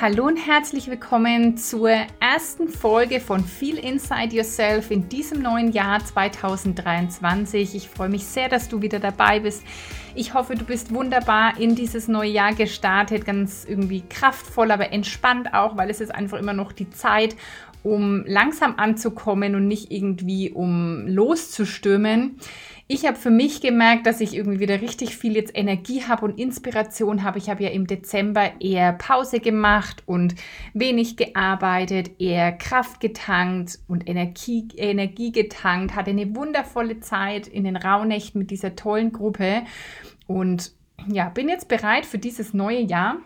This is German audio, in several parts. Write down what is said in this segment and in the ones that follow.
Hallo und herzlich willkommen zur ersten Folge von Feel Inside Yourself in diesem neuen Jahr 2023. Ich freue mich sehr, dass du wieder dabei bist. Ich hoffe, du bist wunderbar in dieses neue Jahr gestartet, ganz irgendwie kraftvoll, aber entspannt auch, weil es ist einfach immer noch die Zeit, um langsam anzukommen und nicht irgendwie um loszustürmen ich habe für mich gemerkt, dass ich irgendwie wieder richtig viel jetzt Energie habe und Inspiration habe. Ich habe ja im Dezember eher Pause gemacht und wenig gearbeitet, eher Kraft getankt und Energie, Energie getankt, hatte eine wundervolle Zeit in den Rauhnächten mit dieser tollen Gruppe und ja, bin jetzt bereit für dieses neue Jahr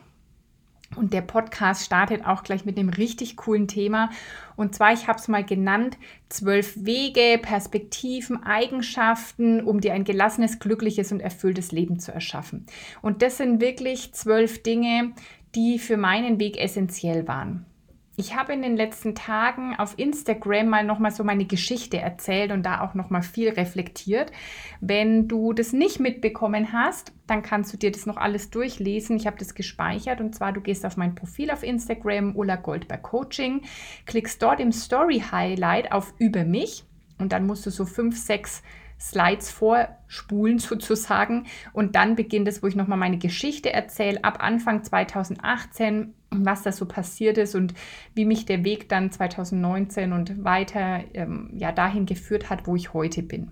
und der Podcast startet auch gleich mit einem richtig coolen Thema. Und zwar, ich habe es mal genannt, zwölf Wege, Perspektiven, Eigenschaften, um dir ein gelassenes, glückliches und erfülltes Leben zu erschaffen. Und das sind wirklich zwölf Dinge, die für meinen Weg essentiell waren. Ich habe in den letzten Tagen auf Instagram mal nochmal so meine Geschichte erzählt und da auch nochmal viel reflektiert. Wenn du das nicht mitbekommen hast, dann kannst du dir das noch alles durchlesen. Ich habe das gespeichert und zwar du gehst auf mein Profil auf Instagram, Ulla Goldberg Coaching, klickst dort im Story Highlight auf Über mich und dann musst du so fünf, sechs Slides vorspulen sozusagen. Und dann beginnt es, wo ich nochmal meine Geschichte erzähle, ab Anfang 2018, was da so passiert ist und wie mich der Weg dann 2019 und weiter ähm, ja, dahin geführt hat, wo ich heute bin.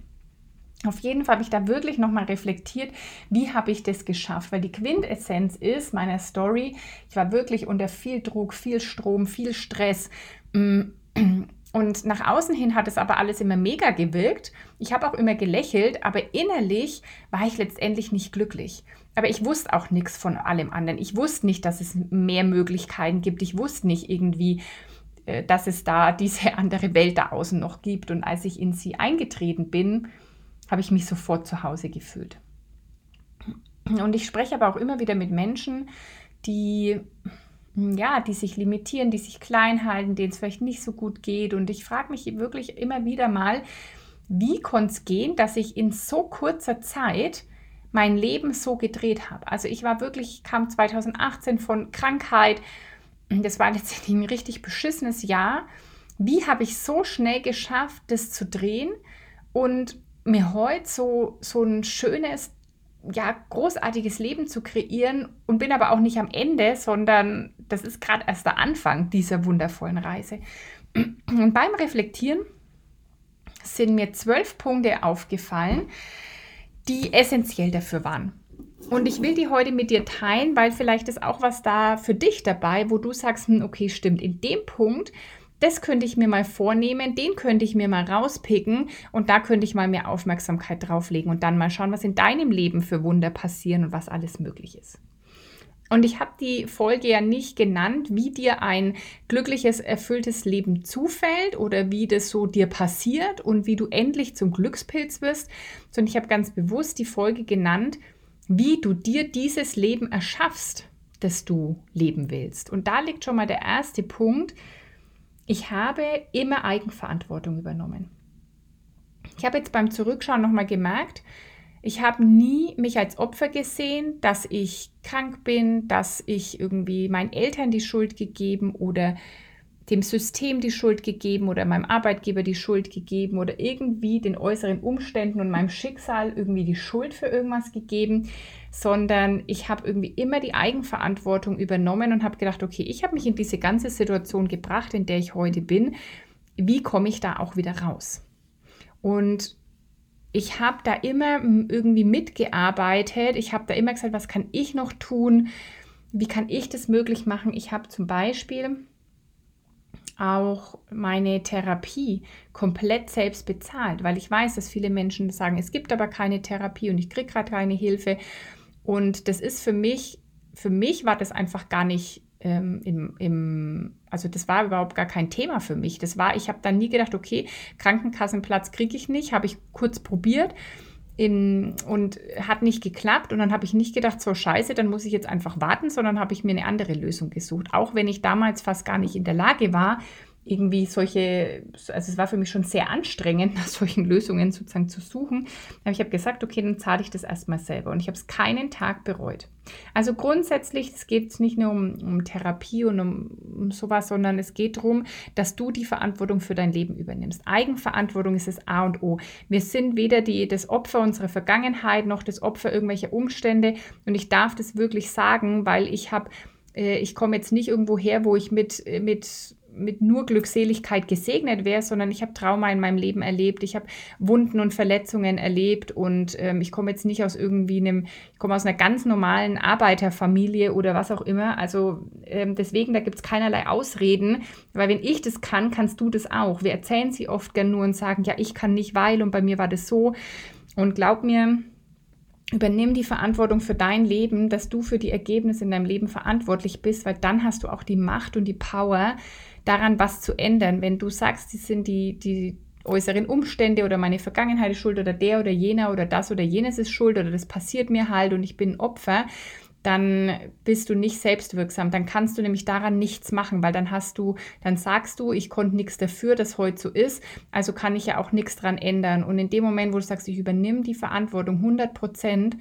Auf jeden Fall habe ich da wirklich nochmal reflektiert, wie habe ich das geschafft? Weil die Quintessenz ist meiner Story, ich war wirklich unter viel Druck, viel Strom, viel Stress. Mm, und nach außen hin hat es aber alles immer mega gewirkt. Ich habe auch immer gelächelt, aber innerlich war ich letztendlich nicht glücklich. Aber ich wusste auch nichts von allem anderen. Ich wusste nicht, dass es mehr Möglichkeiten gibt. Ich wusste nicht irgendwie, äh, dass es da diese andere Welt da außen noch gibt. Und als ich in sie eingetreten bin, habe ich mich sofort zu Hause gefühlt. Und ich spreche aber auch immer wieder mit Menschen, die ja, die sich limitieren, die sich klein halten, denen es vielleicht nicht so gut geht. Und ich frage mich wirklich immer wieder mal, wie konnte es gehen, dass ich in so kurzer Zeit mein Leben so gedreht habe. Also ich war wirklich, kam 2018 von Krankheit. Das war letztendlich ein richtig beschissenes Jahr. Wie habe ich so schnell geschafft, das zu drehen und mir heute so, so ein schönes, ja, großartiges Leben zu kreieren und bin aber auch nicht am Ende, sondern das ist gerade erst der Anfang dieser wundervollen Reise. Und beim Reflektieren sind mir zwölf Punkte aufgefallen, die essentiell dafür waren. Und ich will die heute mit dir teilen, weil vielleicht ist auch was da für dich dabei, wo du sagst, hm, okay, stimmt, in dem Punkt das könnte ich mir mal vornehmen, den könnte ich mir mal rauspicken und da könnte ich mal mehr Aufmerksamkeit drauflegen und dann mal schauen, was in deinem Leben für Wunder passieren und was alles möglich ist. Und ich habe die Folge ja nicht genannt, wie dir ein glückliches, erfülltes Leben zufällt oder wie das so dir passiert und wie du endlich zum Glückspilz wirst, sondern ich habe ganz bewusst die Folge genannt, wie du dir dieses Leben erschaffst, das du leben willst. Und da liegt schon mal der erste Punkt, ich habe immer Eigenverantwortung übernommen. Ich habe jetzt beim Zurückschauen nochmal gemerkt, ich habe nie mich als Opfer gesehen, dass ich krank bin, dass ich irgendwie meinen Eltern die Schuld gegeben oder dem System die Schuld gegeben oder meinem Arbeitgeber die Schuld gegeben oder irgendwie den äußeren Umständen und meinem Schicksal irgendwie die Schuld für irgendwas gegeben, sondern ich habe irgendwie immer die Eigenverantwortung übernommen und habe gedacht, okay, ich habe mich in diese ganze Situation gebracht, in der ich heute bin. Wie komme ich da auch wieder raus? Und ich habe da immer irgendwie mitgearbeitet. Ich habe da immer gesagt, was kann ich noch tun? Wie kann ich das möglich machen? Ich habe zum Beispiel auch meine Therapie komplett selbst bezahlt, weil ich weiß, dass viele Menschen sagen, es gibt aber keine Therapie und ich kriege gerade keine Hilfe. Und das ist für mich, für mich war das einfach gar nicht ähm, im, im, also das war überhaupt gar kein Thema für mich. Das war, ich habe dann nie gedacht, okay, Krankenkassenplatz kriege ich nicht, habe ich kurz probiert in, und hat nicht geklappt. Und dann habe ich nicht gedacht, so scheiße, dann muss ich jetzt einfach warten, sondern habe ich mir eine andere Lösung gesucht. Auch wenn ich damals fast gar nicht in der Lage war, irgendwie solche, also es war für mich schon sehr anstrengend, nach solchen Lösungen sozusagen zu suchen. Aber ich habe gesagt, okay, dann zahle ich das erstmal selber. Und ich habe es keinen Tag bereut. Also grundsätzlich, es geht nicht nur um, um Therapie und um, um sowas, sondern es geht darum, dass du die Verantwortung für dein Leben übernimmst. Eigenverantwortung ist das A und O. Wir sind weder die, das Opfer unserer Vergangenheit noch das Opfer irgendwelcher Umstände. Und ich darf das wirklich sagen, weil ich habe äh, ich komme jetzt nicht irgendwo her, wo ich mit, äh, mit mit nur Glückseligkeit gesegnet wäre, sondern ich habe Trauma in meinem Leben erlebt, ich habe Wunden und Verletzungen erlebt und ähm, ich komme jetzt nicht aus irgendwie einem, ich komme aus einer ganz normalen Arbeiterfamilie oder was auch immer. Also ähm, deswegen, da gibt es keinerlei Ausreden, weil wenn ich das kann, kannst du das auch. Wir erzählen sie oft gern nur und sagen, ja, ich kann nicht, weil und bei mir war das so. Und glaub mir, Übernimm die Verantwortung für dein Leben, dass du für die Ergebnisse in deinem Leben verantwortlich bist, weil dann hast du auch die Macht und die Power, daran was zu ändern. Wenn du sagst, die sind die, die äußeren Umstände oder meine Vergangenheit ist schuld oder der oder jener oder das oder jenes ist schuld oder das passiert mir halt und ich bin Opfer, dann bist du nicht selbstwirksam. Dann kannst du nämlich daran nichts machen, weil dann hast du, dann sagst du, ich konnte nichts dafür, dass heute so ist, also kann ich ja auch nichts dran ändern. Und in dem Moment, wo du sagst, ich übernehme die Verantwortung 100 Prozent,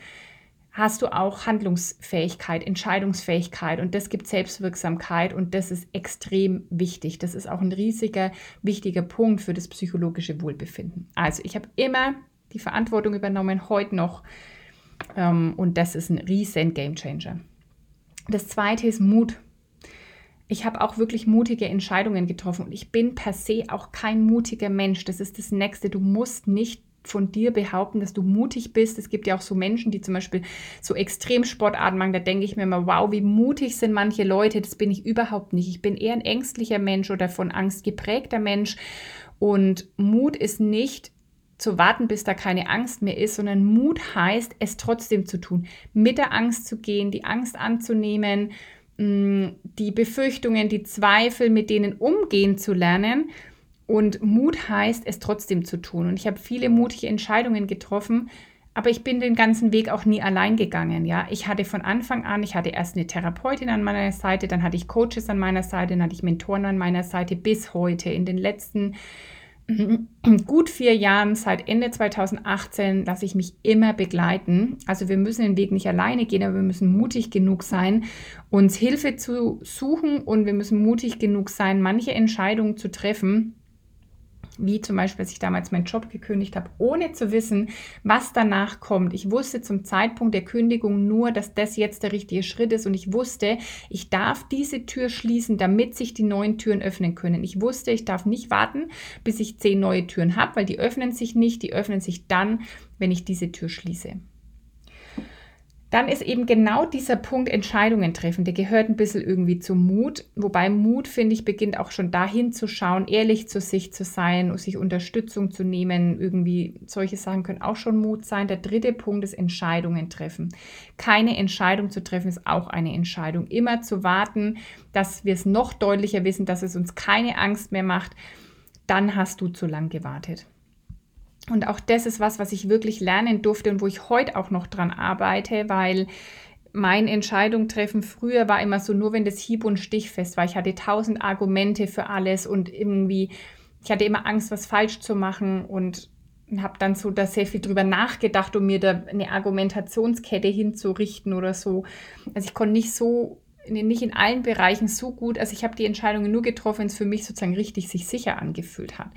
hast du auch Handlungsfähigkeit, Entscheidungsfähigkeit und das gibt Selbstwirksamkeit und das ist extrem wichtig. Das ist auch ein riesiger, wichtiger Punkt für das psychologische Wohlbefinden. Also ich habe immer die Verantwortung übernommen, heute noch ähm, und das ist ein riesen Gamechanger. Das zweite ist Mut. Ich habe auch wirklich mutige Entscheidungen getroffen und ich bin per se auch kein mutiger Mensch. Das ist das Nächste. Du musst nicht von dir behaupten, dass du mutig bist. Es gibt ja auch so Menschen, die zum Beispiel so Extremsportarten machen. Da denke ich mir immer, wow, wie mutig sind manche Leute. Das bin ich überhaupt nicht. Ich bin eher ein ängstlicher Mensch oder von Angst geprägter Mensch. Und Mut ist nicht zu warten, bis da keine Angst mehr ist, sondern Mut heißt, es trotzdem zu tun. Mit der Angst zu gehen, die Angst anzunehmen, mm, die Befürchtungen, die Zweifel, mit denen umgehen zu lernen und Mut heißt, es trotzdem zu tun. Und ich habe viele mutige Entscheidungen getroffen, aber ich bin den ganzen Weg auch nie allein gegangen. Ja, ich hatte von Anfang an, ich hatte erst eine Therapeutin an meiner Seite, dann hatte ich Coaches an meiner Seite, dann hatte ich Mentoren an meiner Seite bis heute. In den letzten gut vier Jahren, seit Ende 2018, lasse ich mich immer begleiten. Also wir müssen den Weg nicht alleine gehen, aber wir müssen mutig genug sein, uns Hilfe zu suchen und wir müssen mutig genug sein, manche Entscheidungen zu treffen, wie zum Beispiel, als ich damals meinen Job gekündigt habe, ohne zu wissen, was danach kommt. Ich wusste zum Zeitpunkt der Kündigung nur, dass das jetzt der richtige Schritt ist und ich wusste, ich darf diese Tür schließen, damit sich die neuen Türen öffnen können. Ich wusste, ich darf nicht warten, bis ich zehn neue Türen habe, weil die öffnen sich nicht, die öffnen sich dann, wenn ich diese Tür schließe dann ist eben genau dieser Punkt Entscheidungen treffen, der gehört ein bisschen irgendwie zum Mut. Wobei Mut, finde ich, beginnt auch schon dahin zu schauen, ehrlich zu sich zu sein, sich Unterstützung zu nehmen. Irgendwie solche Sachen können auch schon Mut sein. Der dritte Punkt ist Entscheidungen treffen. Keine Entscheidung zu treffen ist auch eine Entscheidung. Immer zu warten, dass wir es noch deutlicher wissen, dass es uns keine Angst mehr macht. Dann hast du zu lang gewartet. Und auch das ist was, was ich wirklich lernen durfte und wo ich heute auch noch dran arbeite, weil mein Entscheidung treffen früher war immer so, nur wenn das hieb- und stichfest war. Ich hatte tausend Argumente für alles und irgendwie, ich hatte immer Angst, was falsch zu machen und habe dann so da sehr viel drüber nachgedacht, um mir da eine Argumentationskette hinzurichten oder so. Also ich konnte nicht so, nicht in allen Bereichen so gut, also ich habe die Entscheidungen nur getroffen, wenn es für mich sozusagen richtig sich sicher angefühlt hat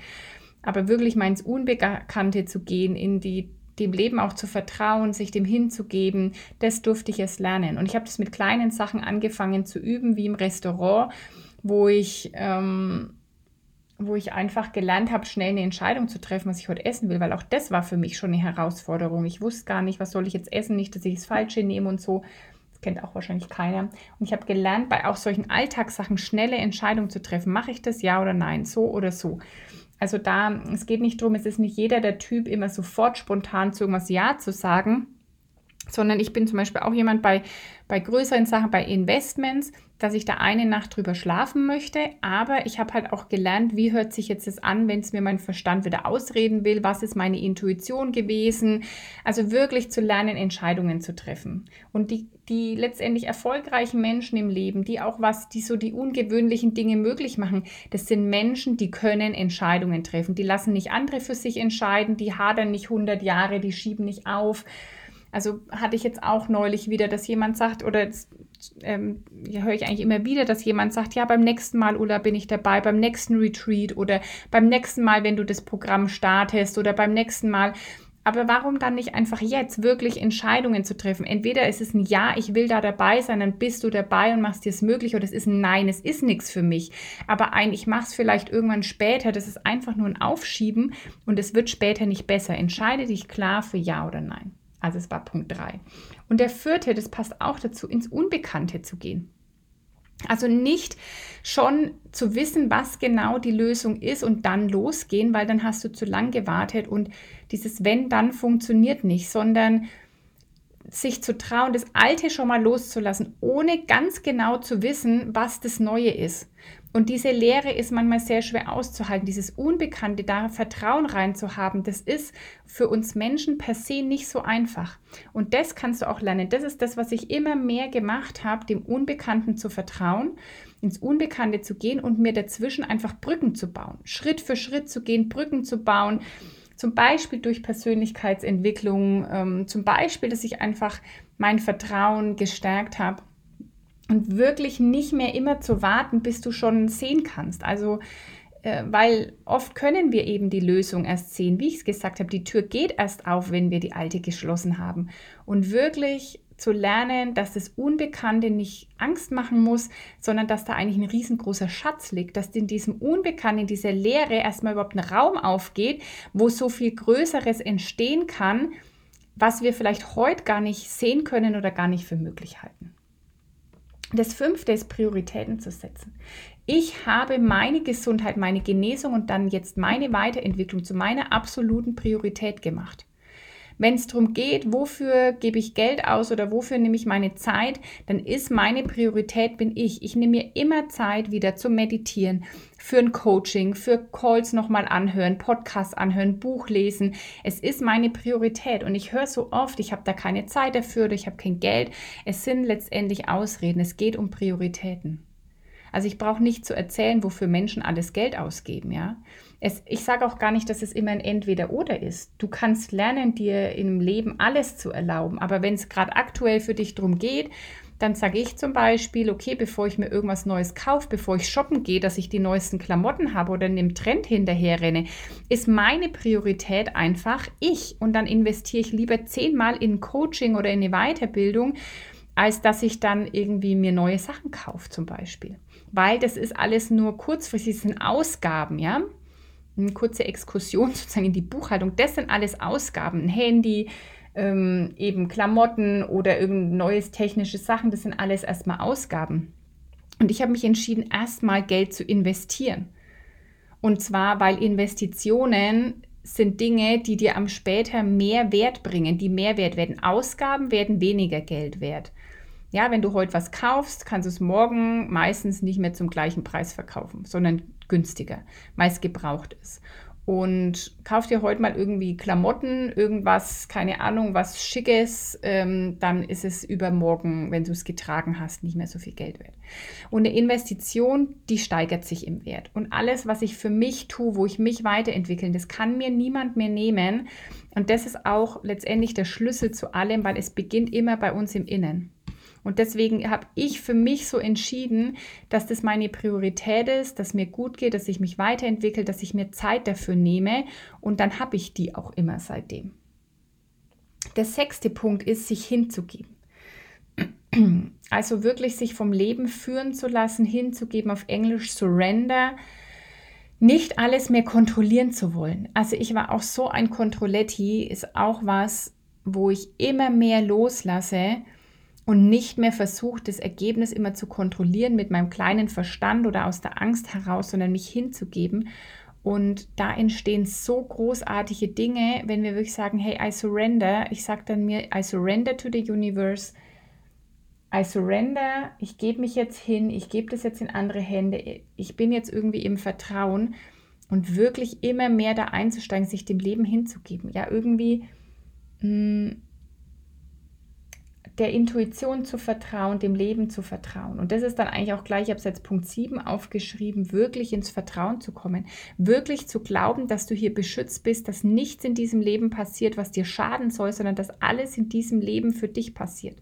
aber wirklich mal ins Unbekannte zu gehen, in die dem Leben auch zu vertrauen, sich dem hinzugeben, das durfte ich erst lernen. Und ich habe das mit kleinen Sachen angefangen zu üben, wie im Restaurant, wo ich, ähm, wo ich einfach gelernt habe, schnell eine Entscheidung zu treffen, was ich heute essen will, weil auch das war für mich schon eine Herausforderung. Ich wusste gar nicht, was soll ich jetzt essen, nicht, dass ich das Falsche nehme und so. Das kennt auch wahrscheinlich keiner. Und ich habe gelernt, bei auch solchen Alltagssachen schnelle Entscheidungen zu treffen. Mache ich das ja oder nein, so oder so. Also da, es geht nicht darum, es ist nicht jeder der Typ, immer sofort spontan zu irgendwas Ja zu sagen. Sondern ich bin zum Beispiel auch jemand bei, bei größeren Sachen, bei Investments, dass ich da eine Nacht drüber schlafen möchte. Aber ich habe halt auch gelernt, wie hört sich jetzt das an, wenn es mir mein Verstand wieder ausreden will? Was ist meine Intuition gewesen? Also wirklich zu lernen, Entscheidungen zu treffen. Und die, die letztendlich erfolgreichen Menschen im Leben, die auch was, die so die ungewöhnlichen Dinge möglich machen, das sind Menschen, die können Entscheidungen treffen. Die lassen nicht andere für sich entscheiden, die hadern nicht 100 Jahre, die schieben nicht auf. Also hatte ich jetzt auch neulich wieder, dass jemand sagt, oder jetzt, ähm, ja, höre ich eigentlich immer wieder, dass jemand sagt, ja, beim nächsten Mal, Ulla, bin ich dabei, beim nächsten Retreat oder beim nächsten Mal, wenn du das Programm startest oder beim nächsten Mal. Aber warum dann nicht einfach jetzt wirklich Entscheidungen zu treffen? Entweder ist es ein Ja, ich will da dabei sein, dann bist du dabei und machst dir es möglich, oder es ist ein Nein, es ist nichts für mich. Aber ein, ich mache es vielleicht irgendwann später, das ist einfach nur ein Aufschieben und es wird später nicht besser. Entscheide dich klar für Ja oder Nein. Also es war Punkt 3. Und der vierte, das passt auch dazu, ins Unbekannte zu gehen. Also nicht schon zu wissen, was genau die Lösung ist und dann losgehen, weil dann hast du zu lang gewartet und dieses wenn dann funktioniert nicht, sondern sich zu trauen, das Alte schon mal loszulassen, ohne ganz genau zu wissen, was das Neue ist. Und diese Lehre ist manchmal sehr schwer auszuhalten, dieses Unbekannte, da Vertrauen reinzuhaben, das ist für uns Menschen per se nicht so einfach. Und das kannst du auch lernen. Das ist das, was ich immer mehr gemacht habe, dem Unbekannten zu vertrauen, ins Unbekannte zu gehen und mir dazwischen einfach Brücken zu bauen. Schritt für Schritt zu gehen, Brücken zu bauen. Zum Beispiel durch Persönlichkeitsentwicklung, ähm, zum Beispiel, dass ich einfach mein Vertrauen gestärkt habe und wirklich nicht mehr immer zu warten, bis du schon sehen kannst. Also, äh, weil oft können wir eben die Lösung erst sehen. Wie ich es gesagt habe, die Tür geht erst auf, wenn wir die alte geschlossen haben. Und wirklich zu lernen, dass das Unbekannte nicht Angst machen muss, sondern dass da eigentlich ein riesengroßer Schatz liegt, dass in diesem Unbekannten, in dieser Leere erstmal überhaupt ein Raum aufgeht, wo so viel Größeres entstehen kann, was wir vielleicht heute gar nicht sehen können oder gar nicht für möglich halten. Das fünfte ist Prioritäten zu setzen. Ich habe meine Gesundheit, meine Genesung und dann jetzt meine Weiterentwicklung zu meiner absoluten Priorität gemacht. Wenn es darum geht, wofür gebe ich Geld aus oder wofür nehme ich meine Zeit, dann ist meine Priorität bin ich. Ich nehme mir immer Zeit wieder zum Meditieren, für ein Coaching, für Calls nochmal anhören, Podcasts anhören, Buch lesen. Es ist meine Priorität und ich höre so oft, ich habe da keine Zeit dafür oder ich habe kein Geld. Es sind letztendlich Ausreden. Es geht um Prioritäten. Also ich brauche nicht zu erzählen, wofür Menschen alles Geld ausgeben, ja. Es, ich sage auch gar nicht, dass es immer ein Entweder-Oder ist. Du kannst lernen, dir im Leben alles zu erlauben. Aber wenn es gerade aktuell für dich darum geht, dann sage ich zum Beispiel, okay, bevor ich mir irgendwas Neues kaufe, bevor ich shoppen gehe, dass ich die neuesten Klamotten habe oder einem Trend hinterherrenne, ist meine Priorität einfach ich. Und dann investiere ich lieber zehnmal in Coaching oder in eine Weiterbildung, als dass ich dann irgendwie mir neue Sachen kaufe zum Beispiel weil das ist alles nur kurzfristig, das sind Ausgaben, ja. Eine kurze Exkursion sozusagen in die Buchhaltung, das sind alles Ausgaben. Ein Handy, ähm, eben Klamotten oder irgendein neues technische Sachen, das sind alles erstmal Ausgaben. Und ich habe mich entschieden, erstmal Geld zu investieren. Und zwar, weil Investitionen sind Dinge, die dir am später mehr Wert bringen, die mehr Wert werden. Ausgaben werden weniger Geld wert. Ja, wenn du heute was kaufst, kannst du es morgen meistens nicht mehr zum gleichen Preis verkaufen, sondern günstiger, meist gebraucht ist. Und kauf dir heute mal irgendwie Klamotten, irgendwas, keine Ahnung, was Schickes, ähm, dann ist es übermorgen, wenn du es getragen hast, nicht mehr so viel Geld wert. Und eine Investition, die steigert sich im Wert. Und alles, was ich für mich tue, wo ich mich weiterentwickle, das kann mir niemand mehr nehmen. Und das ist auch letztendlich der Schlüssel zu allem, weil es beginnt immer bei uns im Innen. Und deswegen habe ich für mich so entschieden, dass das meine Priorität ist, dass mir gut geht, dass ich mich weiterentwickle, dass ich mir Zeit dafür nehme und dann habe ich die auch immer seitdem. Der sechste Punkt ist, sich hinzugeben. Also wirklich sich vom Leben führen zu lassen, hinzugeben, auf Englisch surrender, nicht alles mehr kontrollieren zu wollen. Also ich war auch so ein Kontrolletti, ist auch was, wo ich immer mehr loslasse und nicht mehr versucht, das Ergebnis immer zu kontrollieren mit meinem kleinen Verstand oder aus der Angst heraus, sondern mich hinzugeben Und da entstehen so großartige Dinge, wenn wir wirklich sagen, hey, I surrender. Ich sage dann mir, I surrender to the universe. I surrender, ich gebe mich jetzt hin, ich gebe das jetzt in andere Hände. Ich bin jetzt irgendwie im Vertrauen und wirklich immer mehr da einzusteigen, sich dem Leben hinzugeben. Ja, irgendwie mh, mm, der Intuition zu vertrauen, dem Leben zu vertrauen. Und das ist dann eigentlich auch gleich, ich habe es jetzt Punkt 7 aufgeschrieben, wirklich ins Vertrauen zu kommen. Wirklich zu glauben, dass du hier beschützt bist, dass nichts in diesem Leben passiert, was dir schaden soll, sondern dass alles in diesem Leben für dich passiert.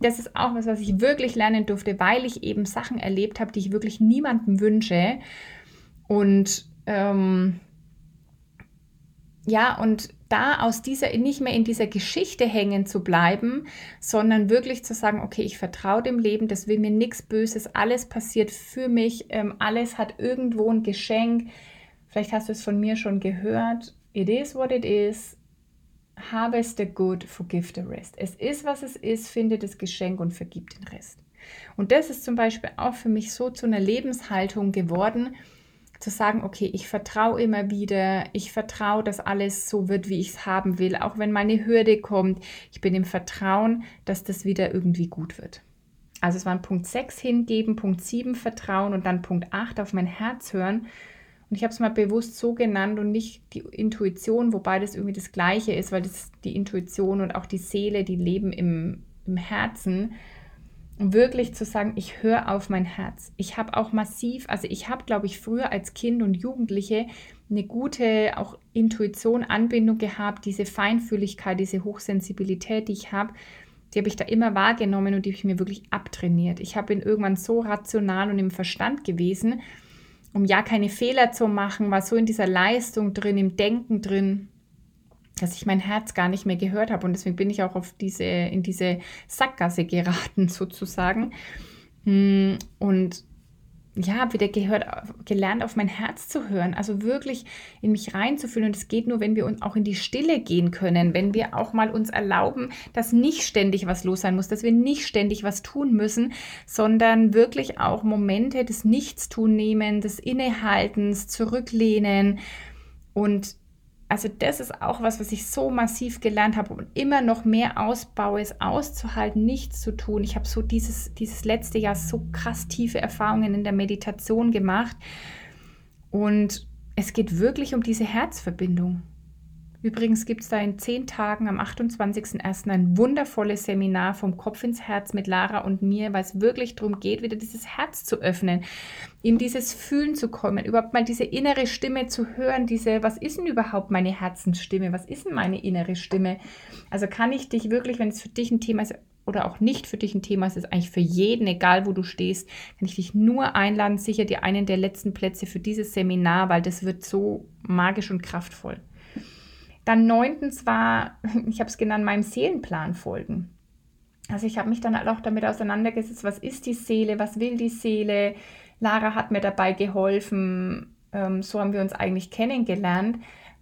Das ist auch was, was ich wirklich lernen durfte, weil ich eben Sachen erlebt habe, die ich wirklich niemandem wünsche. Und ähm, ja, und da aus dieser, nicht mehr in dieser Geschichte hängen zu bleiben, sondern wirklich zu sagen, okay, ich vertraue dem Leben, das will mir nichts Böses, alles passiert für mich, ähm, alles hat irgendwo ein Geschenk. Vielleicht hast du es von mir schon gehört. It is what it is. Harvest the good, forgive the rest. Es ist, was es ist, finde das Geschenk und vergib den Rest. Und das ist zum Beispiel auch für mich so zu einer Lebenshaltung geworden, zu sagen, okay, ich vertraue immer wieder, ich vertraue, dass alles so wird, wie ich es haben will, auch wenn meine Hürde kommt. Ich bin im Vertrauen, dass das wieder irgendwie gut wird. Also es waren Punkt 6 hingeben, Punkt 7 Vertrauen und dann Punkt 8 auf mein Herz hören. Und ich habe es mal bewusst so genannt und nicht die Intuition, wobei das irgendwie das Gleiche ist, weil das die Intuition und auch die Seele, die leben im, im Herzen wirklich zu sagen, ich höre auf mein Herz. Ich habe auch massiv, also ich habe, glaube ich, früher als Kind und Jugendliche eine gute auch Intuition, Anbindung gehabt, diese Feinfühligkeit, diese Hochsensibilität, die ich habe, die habe ich da immer wahrgenommen und die habe ich mir wirklich abtrainiert. Ich habe ihn irgendwann so rational und im Verstand gewesen, um ja keine Fehler zu machen, war so in dieser Leistung drin, im Denken drin, dass ich mein Herz gar nicht mehr gehört habe. Und deswegen bin ich auch auf diese, in diese Sackgasse geraten, sozusagen. Hm, und ja, wieder gehört, gelernt, auf mein Herz zu hören, also wirklich in mich reinzufühlen. Und es geht nur, wenn wir uns auch in die Stille gehen können, wenn wir auch mal uns erlauben, dass nicht ständig was los sein muss, dass wir nicht ständig was tun müssen, sondern wirklich auch Momente des Nichtstun nehmen, des Innehaltens, Zurücklehnen und also das ist auch was, was ich so massiv gelernt habe und immer noch mehr ausbaue, es auszuhalten, nichts zu tun. Ich habe so dieses, dieses letzte Jahr so krass tiefe Erfahrungen in der Meditation gemacht und es geht wirklich um diese Herzverbindung. Übrigens gibt es da in zehn Tagen am 28.01. ein wundervolles Seminar vom Kopf ins Herz mit Lara und mir, weil es wirklich darum geht, wieder dieses Herz zu öffnen, in dieses Fühlen zu kommen, überhaupt mal diese innere Stimme zu hören, diese, was ist denn überhaupt meine Herzensstimme, was ist denn meine innere Stimme? Also kann ich dich wirklich, wenn es für dich ein Thema ist, oder auch nicht für dich ein Thema ist, ist eigentlich für jeden, egal wo du stehst, kann ich dich nur einladen, sicher dir einen der letzten Plätze für dieses Seminar, weil das wird so magisch und kraftvoll. Dann neuntens war, ich habe es genannt, meinem Seelenplan folgen. Also ich habe mich dann auch damit auseinandergesetzt, was ist die Seele, was will die Seele. Lara hat mir dabei geholfen, ähm, so haben wir uns eigentlich kennengelernt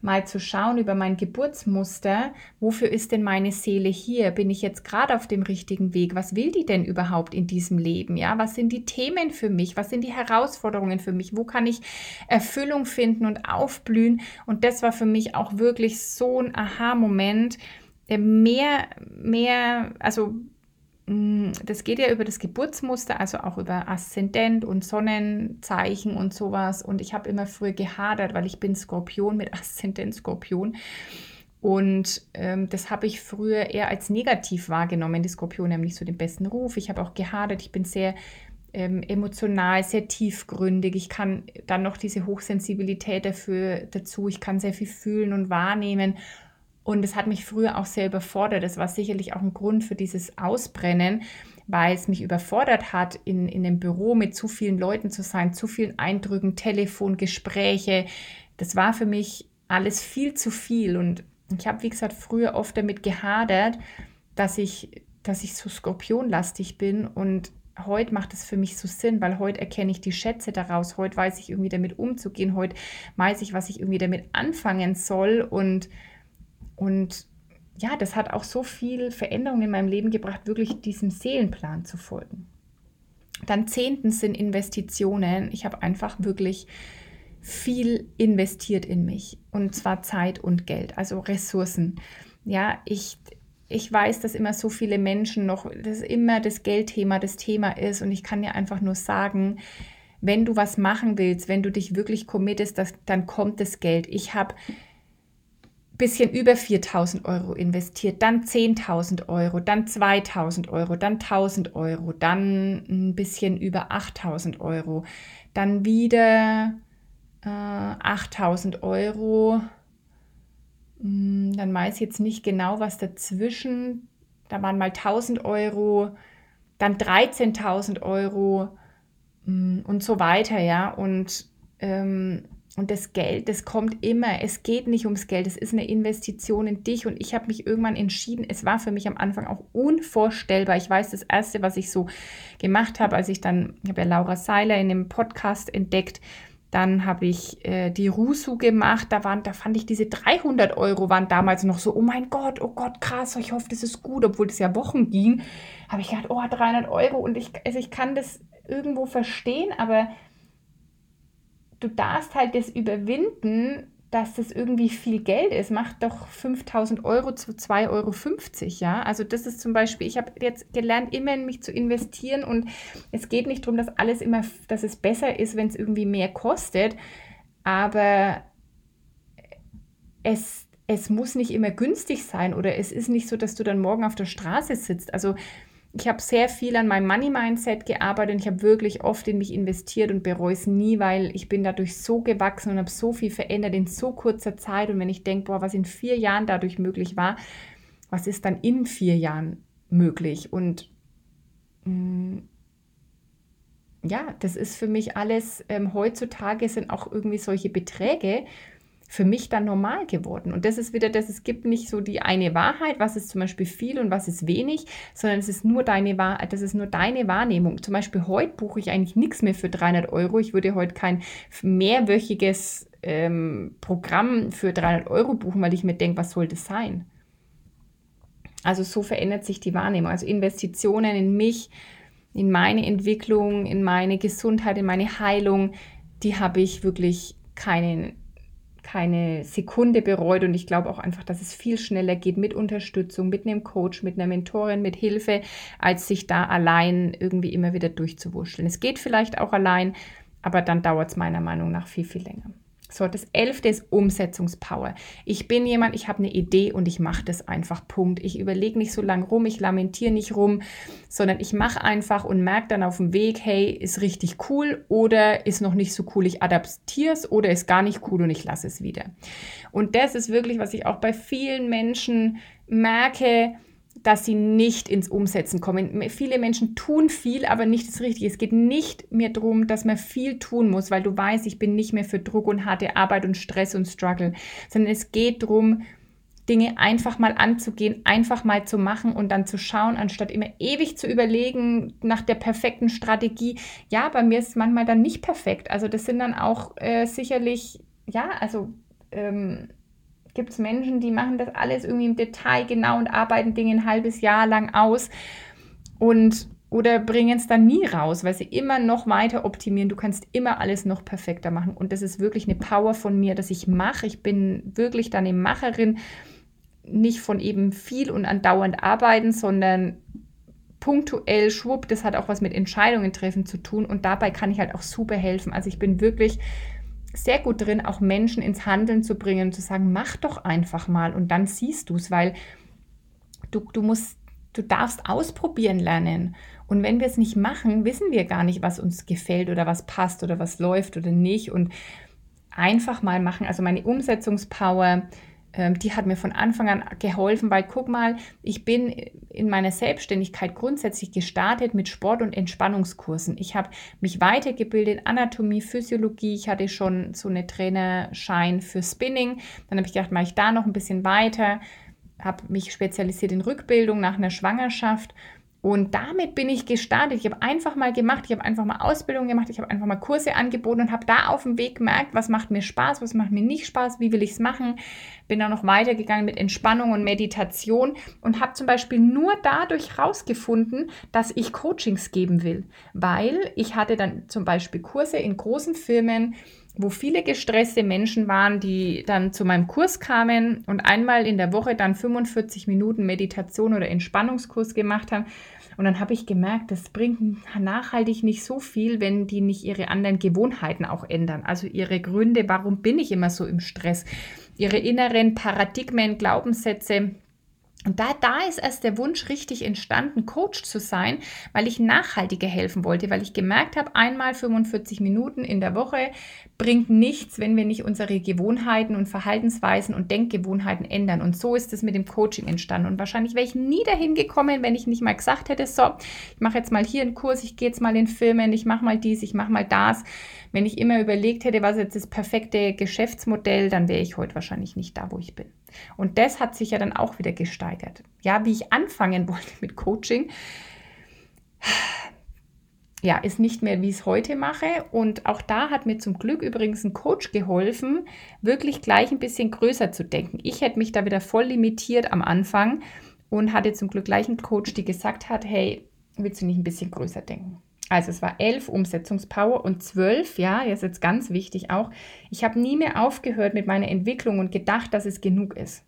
mal zu schauen über mein Geburtsmuster, wofür ist denn meine Seele hier? Bin ich jetzt gerade auf dem richtigen Weg? Was will die denn überhaupt in diesem Leben? Ja, was sind die Themen für mich? Was sind die Herausforderungen für mich? Wo kann ich Erfüllung finden und aufblühen? Und das war für mich auch wirklich so ein Aha-Moment. Mehr, mehr, also das geht ja über das Geburtsmuster, also auch über Aszendent und Sonnenzeichen und sowas. Und ich habe immer früher gehadert, weil ich bin Skorpion mit Aszendent Skorpion. Und ähm, das habe ich früher eher als negativ wahrgenommen. Die Skorpione haben nicht so den besten Ruf. Ich habe auch gehadert. Ich bin sehr ähm, emotional, sehr tiefgründig. Ich kann dann noch diese Hochsensibilität dafür dazu. Ich kann sehr viel fühlen und wahrnehmen. Und es hat mich früher auch sehr überfordert. Das war sicherlich auch ein Grund für dieses Ausbrennen, weil es mich überfordert hat, in, in einem Büro mit zu vielen Leuten zu sein, zu vielen Eindrücken, Telefon, Gespräche. Das war für mich alles viel zu viel. Und ich habe, wie gesagt, früher oft damit gehadert, dass ich, dass ich so skorpionlastig bin. Und heute macht es für mich so Sinn, weil heute erkenne ich die Schätze daraus. Heute weiß ich irgendwie damit umzugehen. Heute weiß ich, was ich irgendwie damit anfangen soll. Und und ja, das hat auch so viel Veränderung in meinem Leben gebracht, wirklich diesem Seelenplan zu folgen. Dann zehntens sind Investitionen. Ich habe einfach wirklich viel investiert in mich und zwar Zeit und Geld, also Ressourcen. Ja, ich, ich weiß, dass immer so viele Menschen noch, dass immer das Geldthema das Thema ist und ich kann dir einfach nur sagen, wenn du was machen willst, wenn du dich wirklich committest, das, dann kommt das Geld. Ich habe bisschen über 4000 Euro investiert, dann 10.000 Euro, dann 2000 Euro, dann 1000 Euro, dann ein bisschen über 8000 Euro, dann wieder äh, 8000 Euro. Hm, dann weiß ich jetzt nicht genau, was dazwischen. Da waren mal 1000 Euro, dann 13.000 Euro hm, und so weiter, ja. Und ähm, und das Geld, das kommt immer. Es geht nicht ums Geld. Es ist eine Investition in dich. Und ich habe mich irgendwann entschieden. Es war für mich am Anfang auch unvorstellbar. Ich weiß, das erste, was ich so gemacht habe, als ich dann, ich habe ja Laura Seiler in dem Podcast entdeckt. Dann habe ich äh, die Rusu gemacht. Da waren, da fand ich diese 300 Euro waren damals noch so, oh mein Gott, oh Gott, krass. Ich hoffe, das ist gut, obwohl das ja Wochen ging. Habe ich gedacht, oh, 300 Euro. Und ich, also ich kann das irgendwo verstehen, aber du darfst halt das überwinden, dass das irgendwie viel Geld ist. Macht doch 5000 Euro zu 2,50 Euro, ja. Also das ist zum Beispiel, ich habe jetzt gelernt, immer in mich zu investieren und es geht nicht darum, dass alles immer, dass es besser ist, wenn es irgendwie mehr kostet, aber es, es muss nicht immer günstig sein oder es ist nicht so, dass du dann morgen auf der Straße sitzt. Also ich habe sehr viel an meinem Money-Mindset gearbeitet und ich habe wirklich oft in mich investiert und bereue es nie, weil ich bin dadurch so gewachsen und habe so viel verändert in so kurzer Zeit. Und wenn ich denke, boah, was in vier Jahren dadurch möglich war, was ist dann in vier Jahren möglich? Und mh, mm, ja, das ist für mich alles, ähm, heutzutage sind auch irgendwie solche Beträge, für mich dann normal geworden. Und das ist wieder das, es gibt nicht so die eine Wahrheit, was ist zum Beispiel viel und was ist wenig, sondern es ist nur deine das ist nur deine Wahrnehmung. Zum Beispiel heute buche ich eigentlich nichts mehr für 300 Euro. Ich würde heute kein mehrwöchiges ähm, Programm für 300 Euro buchen, weil ich mir denke, was soll das sein? Also so verändert sich die Wahrnehmung. Also Investitionen in mich, in meine Entwicklung, in meine Gesundheit, in meine Heilung, die habe ich wirklich keinen keine Sekunde bereut und ich glaube auch einfach, dass es viel schneller geht mit Unterstützung, mit einem Coach, mit einer Mentorin, mit Hilfe, als sich da allein irgendwie immer wieder durchzuwurschteln. Es geht vielleicht auch allein, aber dann dauert es meiner Meinung nach viel, viel länger. So, das elfte ist Umsetzungspower. Ich bin jemand, ich habe eine Idee und ich mache das einfach. Punkt. Ich überlege nicht so lange rum, ich lamentiere nicht rum, sondern ich mache einfach und merke dann auf dem Weg, hey, ist richtig cool oder ist noch nicht so cool, ich adaptiere es oder ist gar nicht cool und ich lasse es wieder. Und das ist wirklich, was ich auch bei vielen Menschen merke, dass sie nicht ins Umsetzen kommen. Viele Menschen tun viel, aber nicht das Richtige. Es geht nicht mehr darum, dass man viel tun muss, weil du weißt, ich bin nicht mehr für Druck und harte Arbeit und Stress und Struggle, sondern es geht darum, Dinge einfach mal anzugehen, einfach mal zu machen und dann zu schauen, anstatt immer ewig zu überlegen nach der perfekten Strategie. Ja, bei mir ist es manchmal dann nicht perfekt. Also das sind dann auch äh, sicherlich, ja, also ähm, gibt es Menschen, die machen das alles irgendwie im Detail genau und arbeiten Dinge ein halbes Jahr lang aus und oder bringen es dann nie raus, weil sie immer noch weiter optimieren. Du kannst immer alles noch perfekter machen. Und das ist wirklich eine Power von mir, dass ich mache. Ich bin wirklich dann eine Macherin, nicht von eben viel und andauernd arbeiten, sondern punktuell, schwupp, das hat auch was mit Entscheidungen treffen zu tun. Und dabei kann ich halt auch super helfen. Also ich bin wirklich sehr gut drin, auch Menschen ins Handeln zu bringen, zu sagen, mach doch einfach mal und dann siehst du es, weil du, du musst, du darfst ausprobieren lernen. Und wenn wir es nicht machen, wissen wir gar nicht, was uns gefällt oder was passt oder was läuft oder nicht. Und einfach mal machen. Also meine Umsetzungspower, die hat mir von Anfang an geholfen, weil guck mal, ich bin in meiner Selbstständigkeit grundsätzlich gestartet mit Sport- und Entspannungskursen. Ich habe mich weitergebildet, Anatomie, Physiologie. Ich hatte schon so eine Trainerschein für Spinning. Dann habe ich gedacht, mache ich da noch ein bisschen weiter, habe mich spezialisiert in Rückbildung nach einer Schwangerschaft und damit bin ich gestartet. Ich habe einfach mal gemacht, ich habe einfach mal Ausbildung gemacht, ich habe einfach mal Kurse angeboten und habe da auf dem Weg gemerkt, was macht mir Spaß, was macht mir nicht Spaß, wie will ich es machen. Bin dann noch weitergegangen mit Entspannung und Meditation und habe zum Beispiel nur dadurch herausgefunden, dass ich Coachings geben will, weil ich hatte dann zum Beispiel Kurse in großen Firmen, wo viele gestresste Menschen waren, die dann zu meinem Kurs kamen und einmal in der Woche dann 45 Minuten Meditation oder Entspannungskurs gemacht haben. Und dann habe ich gemerkt, das bringt nachhaltig nicht so viel, wenn die nicht ihre anderen Gewohnheiten auch ändern. Also ihre Gründe, warum bin ich immer so im Stress, ihre inneren Paradigmen, Glaubenssätze, und da, da ist erst der Wunsch richtig entstanden, Coach zu sein, weil ich nachhaltiger helfen wollte, weil ich gemerkt habe, einmal 45 Minuten in der Woche bringt nichts, wenn wir nicht unsere Gewohnheiten und Verhaltensweisen und Denkgewohnheiten ändern. Und so ist es mit dem Coaching entstanden. Und wahrscheinlich wäre ich nie dahin gekommen, wenn ich nicht mal gesagt hätte, so, ich mache jetzt mal hier einen Kurs, ich gehe jetzt mal in Filmen, ich mache mal dies, ich mache mal das. Wenn ich immer überlegt hätte, was jetzt das perfekte Geschäftsmodell, dann wäre ich heute wahrscheinlich nicht da, wo ich bin. Und das hat sich ja dann auch wieder gesteigert. Ja, wie ich anfangen wollte mit Coaching, ja, ist nicht mehr, wie ich es heute mache. Und auch da hat mir zum Glück übrigens ein Coach geholfen, wirklich gleich ein bisschen größer zu denken. Ich hätte mich da wieder voll limitiert am Anfang und hatte zum Glück gleich einen Coach, die gesagt hat, hey, willst du nicht ein bisschen größer denken? Also es war elf Umsetzungspower und zwölf, ja, jetzt ist ganz wichtig auch, ich habe nie mehr aufgehört mit meiner Entwicklung und gedacht, dass es genug ist.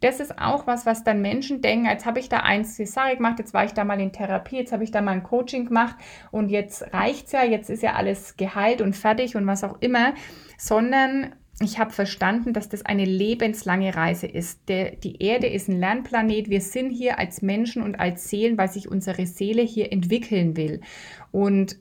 Das ist auch was, was dann Menschen denken, als habe ich da eins Cesare gemacht, jetzt war ich da mal in Therapie, jetzt habe ich da mal ein Coaching gemacht und jetzt reicht es ja, jetzt ist ja alles geheilt und fertig und was auch immer, sondern ich habe verstanden, dass das eine lebenslange Reise ist. Der, die Erde ist ein Lernplanet. Wir sind hier als Menschen und als Seelen, weil sich unsere Seele hier entwickeln will. Und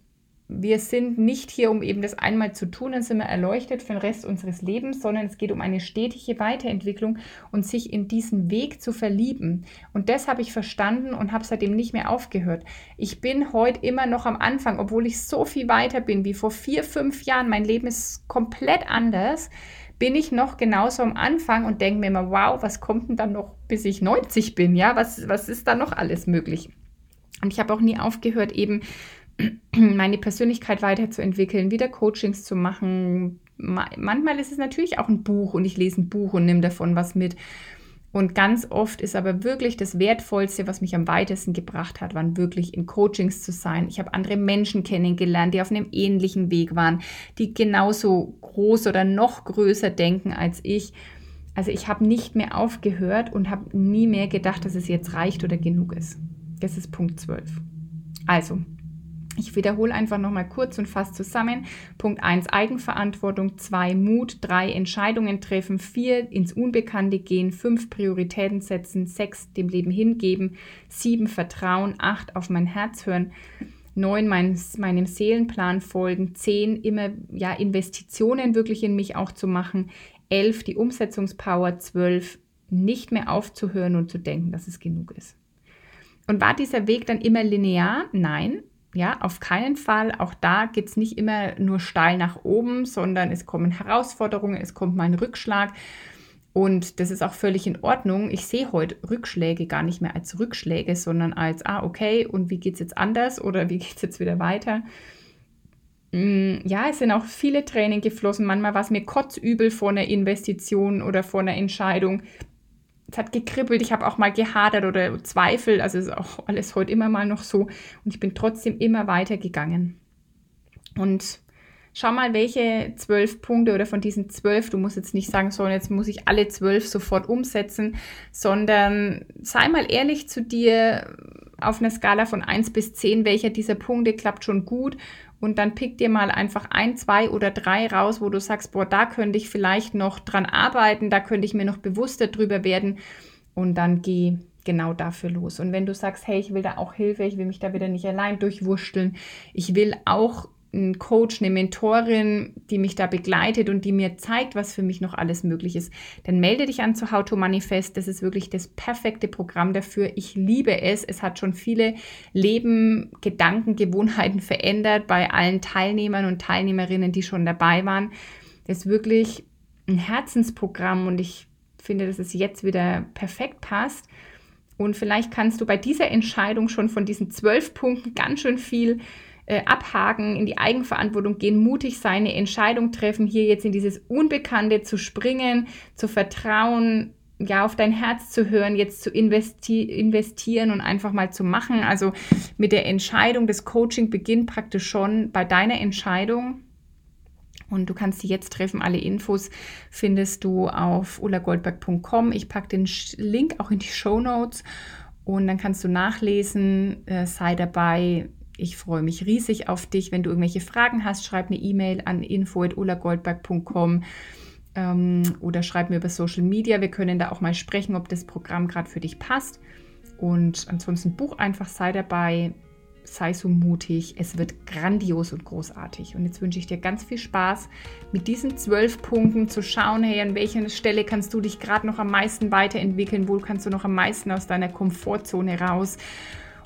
wir sind nicht hier, um eben das einmal zu tun, dann sind wir erleuchtet für den Rest unseres Lebens, sondern es geht um eine stetige Weiterentwicklung und sich in diesen Weg zu verlieben. Und das habe ich verstanden und habe seitdem nicht mehr aufgehört. Ich bin heute immer noch am Anfang, obwohl ich so viel weiter bin wie vor vier, fünf Jahren. Mein Leben ist komplett anders. Bin ich noch genauso am Anfang und denke mir immer, wow, was kommt denn dann noch, bis ich 90 bin? Ja, was, was ist da noch alles möglich? Und ich habe auch nie aufgehört, eben meine Persönlichkeit weiterzuentwickeln, wieder Coachings zu machen. Manchmal ist es natürlich auch ein Buch und ich lese ein Buch und nehme davon was mit. Und ganz oft ist aber wirklich das Wertvollste, was mich am weitesten gebracht hat, waren wirklich in Coachings zu sein. Ich habe andere Menschen kennengelernt, die auf einem ähnlichen Weg waren, die genauso groß oder noch größer denken als ich. Also ich habe nicht mehr aufgehört und habe nie mehr gedacht, dass es jetzt reicht oder genug ist. Das ist Punkt 12. Also, ich wiederhole einfach nochmal kurz und fast zusammen. Punkt 1 Eigenverantwortung, 2 Mut, 3 Entscheidungen treffen, 4 ins Unbekannte gehen, 5 Prioritäten setzen, 6 dem Leben hingeben, 7 Vertrauen, 8 auf mein Herz hören, 9 mein, meinem Seelenplan folgen, 10 immer ja, Investitionen wirklich in mich auch zu machen, 11 die Umsetzungspower, 12 nicht mehr aufzuhören und zu denken, dass es genug ist. Und war dieser Weg dann immer linear? Nein, ja, auf keinen Fall. Auch da geht es nicht immer nur steil nach oben, sondern es kommen Herausforderungen, es kommt mal ein Rückschlag. Und das ist auch völlig in Ordnung. Ich sehe heute Rückschläge gar nicht mehr als Rückschläge, sondern als, ah, okay, und wie geht es jetzt anders oder wie geht es jetzt wieder weiter? Mm, ja, es sind auch viele Tränen geflossen. Manchmal war es mir kotzübel vor einer Investition oder vor einer Entscheidung es hat gekribbelt, ich habe auch mal gehadert oder Zweifel, also ist auch alles heute immer mal noch so und ich bin trotzdem immer weitergegangen. Und schau mal, welche zwölf Punkte oder von diesen zwölf, du musst jetzt nicht sagen, so, jetzt muss ich alle zwölf sofort umsetzen, sondern sei mal ehrlich zu dir auf einer Skala von 1 bis 10, welcher dieser Punkte klappt schon gut und dann pick dir mal einfach ein, zwei oder drei raus, wo du sagst, boah, da könnte ich vielleicht noch dran arbeiten, da könnte ich mir noch bewusster drüber werden und dann geh genau dafür los. Und wenn du sagst, hey, ich will da auch Hilfe, ich will mich da wieder nicht allein durchwurschteln, ich will auch ein Coach, eine Mentorin, die mich da begleitet und die mir zeigt, was für mich noch alles möglich ist, dann melde dich an zu How to Manifest. Das ist wirklich das perfekte Programm dafür. Ich liebe es. Es hat schon viele Leben, Gedanken, Gewohnheiten verändert bei allen Teilnehmern und Teilnehmerinnen, die schon dabei waren. Das ist wirklich ein Herzensprogramm und ich finde, dass es jetzt wieder perfekt passt. Und vielleicht kannst du bei dieser Entscheidung schon von diesen zwölf Punkten ganz schön viel äh, abhaken, in die Eigenverantwortung gehen, mutig sein, eine Entscheidung treffen, hier jetzt in dieses Unbekannte zu springen, zu vertrauen, ja, auf dein Herz zu hören, jetzt zu investi investieren und einfach mal zu machen. Also mit der Entscheidung, das Coaching beginnt praktisch schon bei deiner Entscheidung. Und du kannst sie jetzt treffen. Alle Infos findest du auf ulagoldberg.com. Ich packe den Link auch in die Show Notes und dann kannst du nachlesen. Äh, sei dabei. Ich freue mich riesig auf dich. Wenn du irgendwelche Fragen hast, schreib eine E-Mail an info.ulagoldberg.com ähm, oder schreib mir über Social Media. Wir können da auch mal sprechen, ob das Programm gerade für dich passt. Und ansonsten buch einfach, sei dabei sei so mutig. Es wird grandios und großartig. Und jetzt wünsche ich dir ganz viel Spaß mit diesen zwölf Punkten zu schauen, hey, an welcher Stelle kannst du dich gerade noch am meisten weiterentwickeln, wo kannst du noch am meisten aus deiner Komfortzone raus.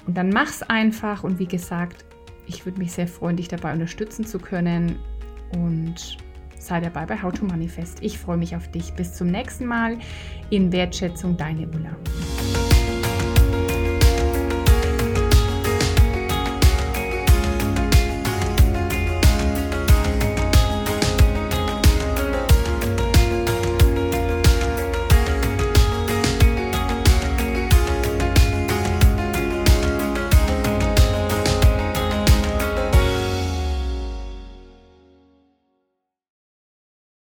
Und dann mach's einfach. Und wie gesagt, ich würde mich sehr freuen, dich dabei unterstützen zu können. Und sei dabei bei How to Manifest. Ich freue mich auf dich. Bis zum nächsten Mal. In Wertschätzung, deine Ulla.